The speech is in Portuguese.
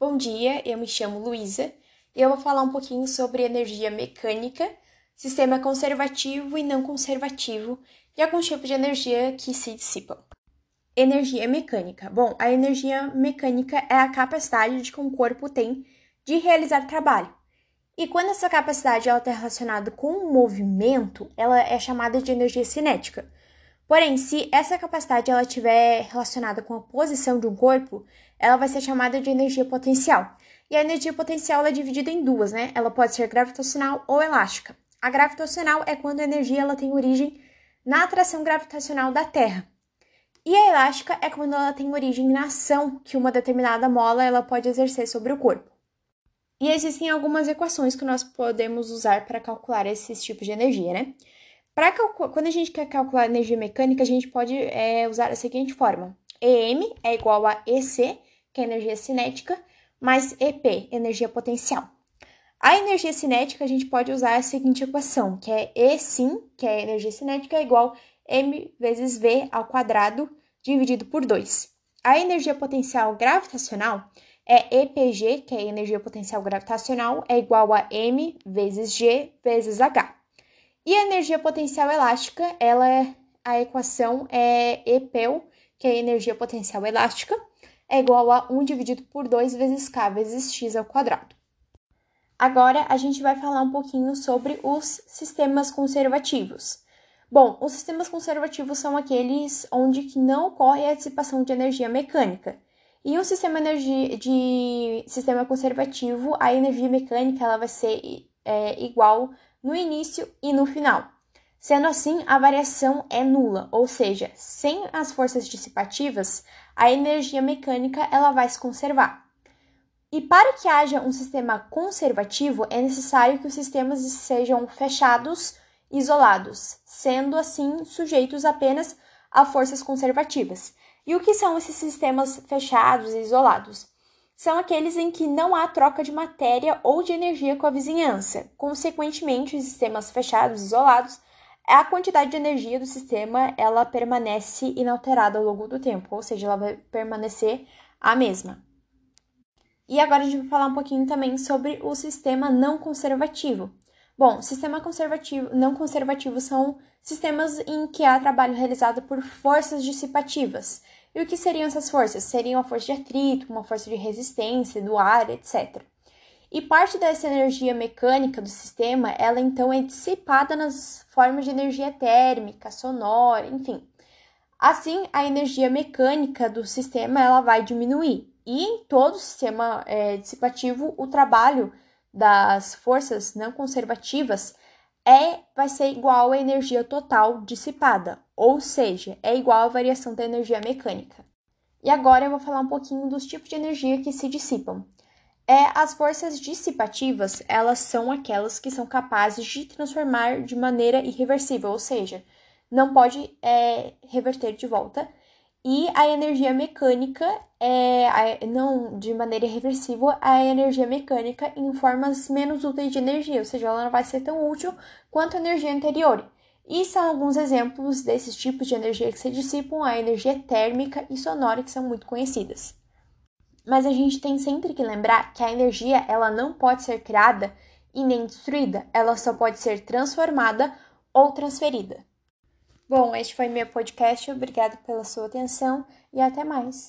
Bom dia, eu me chamo Luísa e eu vou falar um pouquinho sobre energia mecânica, sistema conservativo e não conservativo e alguns tipos de energia que se dissipam. Energia mecânica. Bom, a energia mecânica é a capacidade de que um corpo tem de realizar trabalho. E quando essa capacidade está relacionada com o movimento, ela é chamada de energia cinética. Porém, se essa capacidade ela estiver relacionada com a posição de um corpo, ela vai ser chamada de energia potencial. E a energia potencial é dividida em duas, né? Ela pode ser gravitacional ou elástica. A gravitacional é quando a energia ela tem origem na atração gravitacional da Terra. E a elástica é quando ela tem origem na ação que uma determinada mola ela pode exercer sobre o corpo. E existem algumas equações que nós podemos usar para calcular esses tipos de energia, né? Quando a gente quer calcular energia mecânica, a gente pode é, usar a seguinte forma: EM é igual a EC, que é energia cinética, mais EP, energia potencial. A energia cinética a gente pode usar a seguinte equação, que é E sim, que é energia cinética, é igual m vezes v ao quadrado dividido por 2. A energia potencial gravitacional é EPG, que é energia potencial gravitacional, é igual a m vezes g vezes h. E a energia potencial elástica, ela é, a equação é EPEL, que é energia potencial elástica, é igual a 1 dividido por 2 vezes k vezes x ao quadrado. Agora a gente vai falar um pouquinho sobre os sistemas conservativos. Bom, os sistemas conservativos são aqueles onde que não ocorre a dissipação de energia mecânica. E um sistema de sistema conservativo, a energia mecânica ela vai ser é, igual no início e no final. Sendo assim, a variação é nula, ou seja, sem as forças dissipativas, a energia mecânica ela vai se conservar. E para que haja um sistema conservativo, é necessário que os sistemas sejam fechados, isolados, sendo assim sujeitos apenas a forças conservativas. E o que são esses sistemas fechados e isolados? são aqueles em que não há troca de matéria ou de energia com a vizinhança. Consequentemente, os sistemas fechados, isolados, a quantidade de energia do sistema ela permanece inalterada ao longo do tempo, ou seja, ela vai permanecer a mesma. E agora a gente vai falar um pouquinho também sobre o sistema não conservativo. Bom, sistema conservativo, não conservativo são sistemas em que há trabalho realizado por forças dissipativas, e o que seriam essas forças? Seriam a força de atrito, uma força de resistência do ar, etc. E parte dessa energia mecânica do sistema, ela então é dissipada nas formas de energia térmica, sonora, enfim. Assim, a energia mecânica do sistema ela vai diminuir. E em todo o sistema é, dissipativo, o trabalho das forças não conservativas é vai ser igual à energia total dissipada, ou seja, é igual à variação da energia mecânica. E agora eu vou falar um pouquinho dos tipos de energia que se dissipam. É, as forças dissipativas, elas são aquelas que são capazes de transformar de maneira irreversível, ou seja, não pode é, reverter de volta. E a energia mecânica é, não de maneira irreversível, a energia mecânica em formas menos úteis de energia, ou seja, ela não vai ser tão útil quanto a energia anterior. E são alguns exemplos desses tipos de energia que se dissipam, a energia térmica e sonora, que são muito conhecidas. Mas a gente tem sempre que lembrar que a energia ela não pode ser criada e nem destruída, ela só pode ser transformada ou transferida. Bom, este foi meu podcast, obrigado pela sua atenção e até mais.